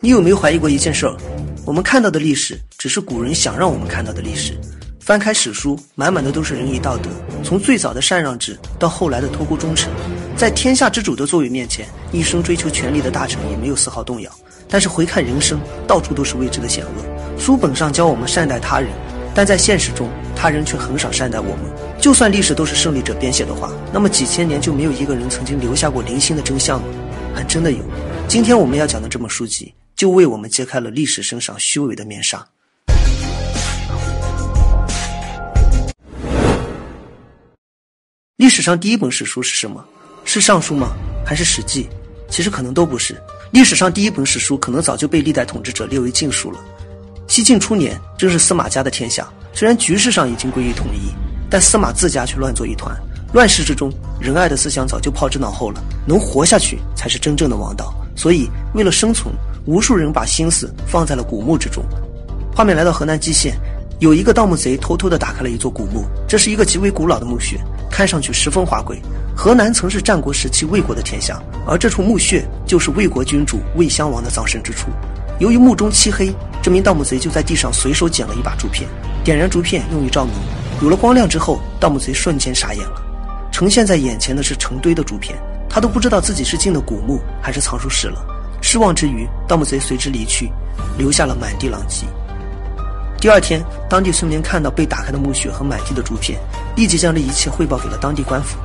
你有没有怀疑过一件事儿？我们看到的历史只是古人想让我们看到的历史。翻开史书，满满的都是仁义道德，从最早的禅让制到后来的托孤忠臣，在天下之主的作为面前，一生追求权力的大臣也没有丝毫动摇。但是回看人生，到处都是未知的险恶。书本上教我们善待他人，但在现实中，他人却很少善待我们。就算历史都是胜利者编写的话，那么几千年就没有一个人曾经留下过零星的真相吗？还真的有。今天我们要讲的这本书籍。就为我们揭开了历史身上虚伪的面纱。历史上第一本史书是什么？是《尚书》吗？还是《史记》？其实可能都不是。历史上第一本史书可能早就被历代统治者列为禁书了。西晋初年，正是司马家的天下。虽然局势上已经归于统一，但司马自家却乱作一团。乱世之中，仁爱的思想早就抛之脑后了。能活下去，才是真正的王道。所以，为了生存。无数人把心思放在了古墓之中。画面来到河南蓟县，有一个盗墓贼偷偷地打开了一座古墓。这是一个极为古老的墓穴，看上去十分华贵。河南曾是战国时期魏国的天下，而这处墓穴就是魏国君主魏襄王的葬身之处。由于墓中漆黑，这名盗墓贼就在地上随手捡了一把竹片，点燃竹片用于照明。有了光亮之后，盗墓贼瞬间傻眼了，呈现在眼前的是成堆的竹片，他都不知道自己是进了古墓还是藏书室了。失望之余，盗墓贼随之离去，留下了满地狼藉。第二天，当地村民看到被打开的墓穴和满地的竹片，立即将这一切汇报给了当地官府。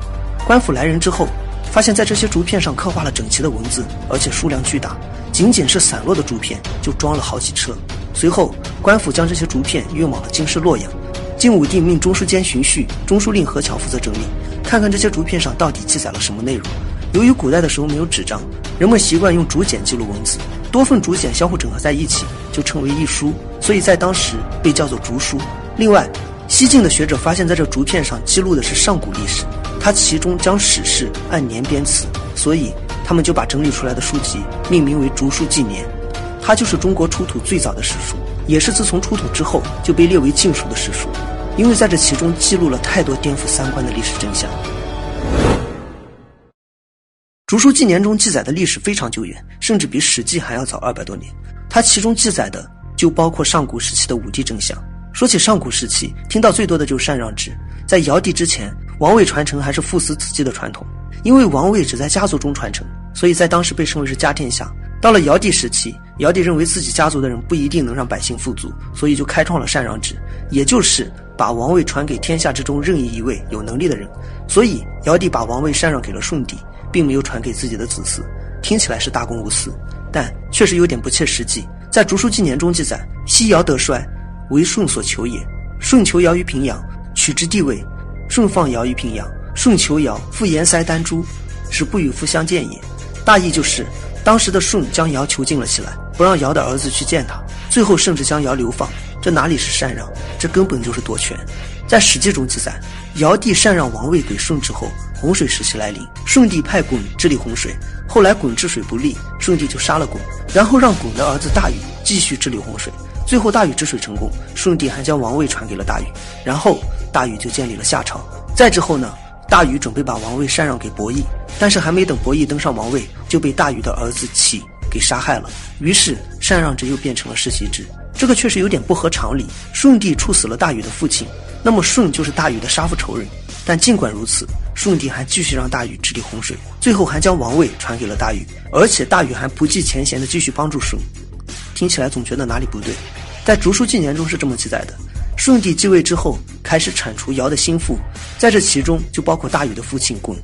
官府来人之后，发现在这些竹片上刻画了整齐的文字，而且数量巨大，仅仅是散落的竹片就装了好几车。随后，官府将这些竹片运往了京师洛阳。晋武帝命中书监荀彧、中书令何巧负责整理，看看这些竹片上到底记载了什么内容。由于古代的时候没有纸张，人们习惯用竹简记录文字，多份竹简相互整合在一起，就称为一书，所以在当时被叫做竹书。另外，西晋的学者发现，在这竹片上记录的是上古历史，它其中将史事按年编词，所以他们就把整理出来的书籍命名为《竹书纪年》，它就是中国出土最早的史书，也是自从出土之后就被列为禁书的史书，因为在这其中记录了太多颠覆三观的历史真相。《竹书纪年》中记载的历史非常久远，甚至比《史记》还要早二百多年。它其中记载的就包括上古时期的五帝真相。说起上古时期，听到最多的就是禅让制。在尧帝之前，王位传承还是父死子继的传统，因为王位只在家族中传承，所以在当时被称为是家天下。到了尧帝时期，尧帝认为自己家族的人不一定能让百姓富足，所以就开创了禅让制，也就是把王位传给天下之中任意一位有能力的人。所以尧帝把王位禅让给了舜帝。并没有传给自己的子嗣，听起来是大公无私，但确实有点不切实际。在《竹书纪年》中记载：“西尧得衰，为舜所求也。舜求尧于平阳，取之地位。舜放尧于平阳。舜求尧，复言塞丹朱，使不与夫相见也。”大意就是，当时的舜将尧囚禁了起来，不让尧的儿子去见他，最后甚至将尧流放。这哪里是禅让？这根本就是夺权。在《史记》中记载，尧帝禅让王位给舜之后。洪水时期来临，舜帝派鲧治理洪水。后来鲧治水不利，舜帝就杀了鲧，然后让鲧的儿子大禹继续治理洪水。最后大禹治水成功，舜帝还将王位传给了大禹，然后大禹就建立了夏朝。再之后呢，大禹准备把王位禅让给伯益，但是还没等伯益登上王位，就被大禹的儿子启给杀害了。于是禅让制又变成了世袭制，这个确实有点不合常理。舜帝处死了大禹的父亲，那么舜就是大禹的杀父仇人。但尽管如此，舜帝还继续让大禹治理洪水，最后还将王位传给了大禹，而且大禹还不计前嫌的继续帮助舜。听起来总觉得哪里不对。在《竹书纪年》中是这么记载的：舜帝继位之后，开始铲除尧的心腹，在这其中就包括大禹的父亲鲧。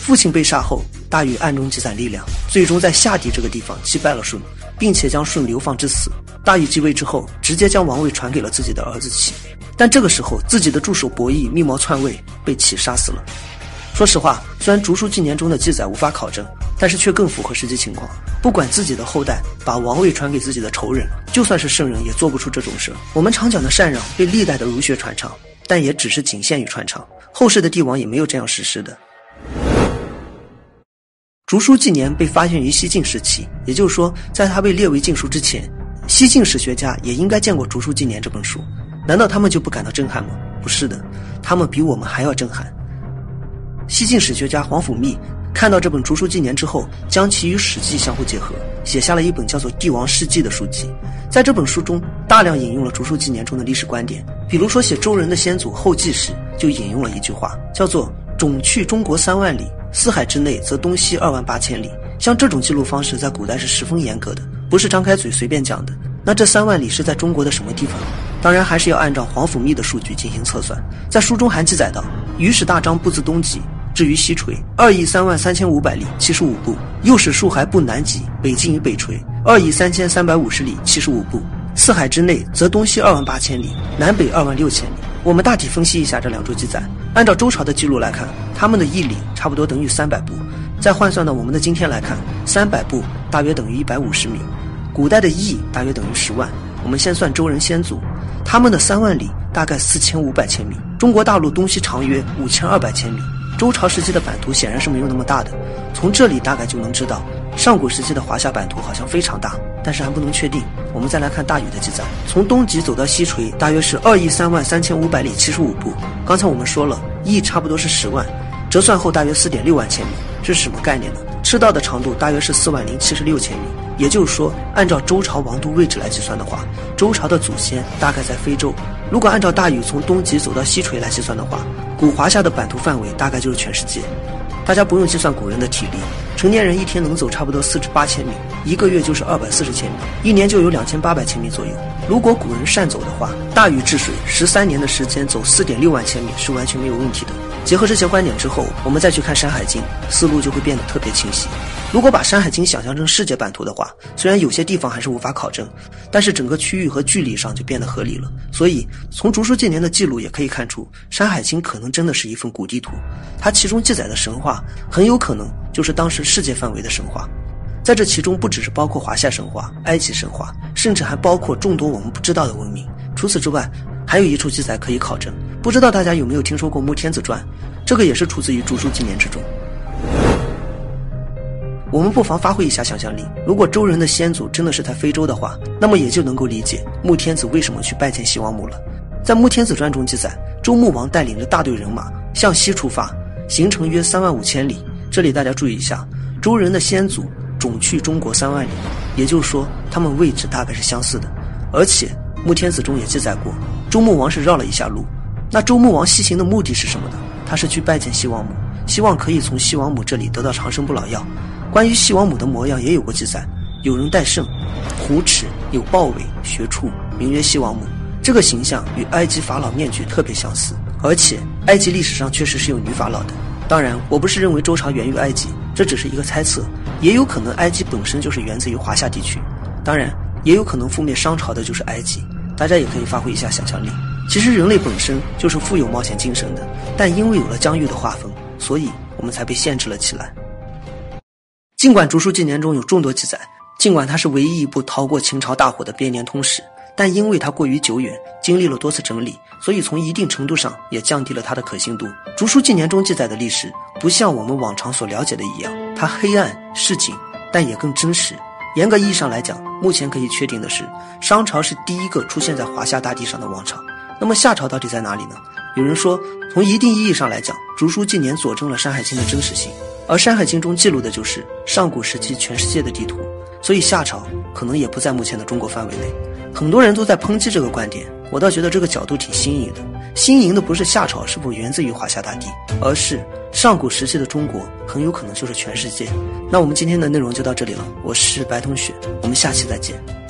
父亲被杀后，大禹暗中积攒力量，最终在夏地这个地方击败了舜，并且将舜流放致死。大禹继位之后，直接将王位传给了自己的儿子启。但这个时候，自己的助手伯益密谋篡位，被启杀死了。说实话，虽然《竹书纪年》中的记载无法考证，但是却更符合实际情况。不管自己的后代把王位传给自己的仇人，就算是圣人也做不出这种事。我们常讲的禅让被历代的儒学传唱，但也只是仅限于传唱，后世的帝王也没有这样实施的。《竹书纪年》被发现于西晋时期，也就是说，在它被列为禁书之前，西晋史学家也应该见过《竹书纪年》这本书。难道他们就不感到震撼吗？不是的，他们比我们还要震撼。西晋史学家皇甫谧看到这本《竹书纪年》之后，将其与《史记》相互结合，写下了一本叫做《帝王世纪》的书籍。在这本书中，大量引用了《竹书纪年》中的历史观点，比如说写周人的先祖后稷时，就引用了一句话，叫做“种去中国三万里，四海之内则东西二万八千里”。像这种记录方式，在古代是十分严格的，不是张开嘴随便讲的。那这三万里是在中国的什么地方？当然还是要按照皇甫谧的数据进行测算。在书中还记载到：“于使大章布自东极。”至于西陲，二亿三万三千五百里，七十五步；又使数还布南极，北进于北陲，二亿三千三百五十里，七十五步。四海之内，则东西二万八千里，南北二万六千里。我们大体分析一下这两处记载。按照周朝的记录来看，他们的义里差不多等于三百步。再换算到我们的今天来看，三百步大约等于一百五十米。古代的义大约等于十万。我们先算周人先祖，他们的三万里大概四千五百千米。中国大陆东西长约五千二百千米。周朝时期的版图显然是没有那么大的，从这里大概就能知道，上古时期的华夏版图好像非常大，但是还不能确定。我们再来看大禹的记载，从东极走到西陲，大约是二亿三万三千五百里七十五步。刚才我们说了，亿差不多是十万，折算后大约四点六万千米，这是什么概念呢？赤道的长度大约是四万零七十六千米，也就是说，按照周朝王都位置来计算的话，周朝的祖先大概在非洲。如果按照大禹从东极走到西陲来计算的话，古华夏的版图范围大概就是全世界。大家不用计算古人的体力，成年人一天能走差不多四至八千米，一个月就是二百四十千米，一年就有两千八百千米左右。如果古人善走的话，大禹治水十三年的时间走四点六万千米是完全没有问题的。结合这些观点之后，我们再去看《山海经》，思路就会变得特别清晰。如果把《山海经》想象成世界版图的话，虽然有些地方还是无法考证，但是整个区域和距离上就变得合理了。所以，从竹书纪年的记录也可以看出，《山海经》可能真的是一份古地图，它其中记载的神话很有可能就是当时世界范围的神话。在这其中，不只是包括华夏神话、埃及神话，甚至还包括众多我们不知道的文明。除此之外，还有一处记载可以考证，不知道大家有没有听说过《穆天子传》？这个也是出自于《竹书纪年》之中。我们不妨发挥一下想象力，如果周人的先祖真的是在非洲的话，那么也就能够理解穆天子为什么去拜见西王母了。在《穆天子传》中记载，周穆王带领着大队人马向西出发，行程约三万五千里。这里大家注意一下，周人的先祖种去中国三万里，也就是说他们位置大概是相似的，而且。穆天子中也记载过，周穆王是绕了一下路。那周穆王西行的目的是什么呢？他是去拜见西王母，希望可以从西王母这里得到长生不老药。关于西王母的模样也有过记载，有人戴胜，虎齿，有豹尾，学处，名曰西王母。这个形象与埃及法老面具特别相似，而且埃及历史上确实是有女法老的。当然，我不是认为周朝源于埃及，这只是一个猜测，也有可能埃及本身就是源自于华夏地区。当然，也有可能覆灭商朝的就是埃及。大家也可以发挥一下想象力。其实人类本身就是富有冒险精神的，但因为有了疆域的划分，所以我们才被限制了起来。尽管《竹书纪年》中有众多记载，尽管它是唯一一部逃过秦朝大火的编年通史，但因为它过于久远，经历了多次整理，所以从一定程度上也降低了它的可信度。《竹书纪年》中记载的历史，不像我们往常所了解的一样，它黑暗市井，但也更真实。严格意义上来讲，目前可以确定的是，商朝是第一个出现在华夏大地上的王朝。那么夏朝到底在哪里呢？有人说，从一定意义上来讲，《竹书纪年》佐证了《山海经》的真实性，而《山海经》中记录的就是上古时期全世界的地图，所以夏朝可能也不在目前的中国范围内。很多人都在抨击这个观点，我倒觉得这个角度挺新颖的。新颖的不是夏朝是否源自于华夏大地，而是。上古时期的中国很有可能就是全世界。那我们今天的内容就到这里了，我是白同学，我们下期再见。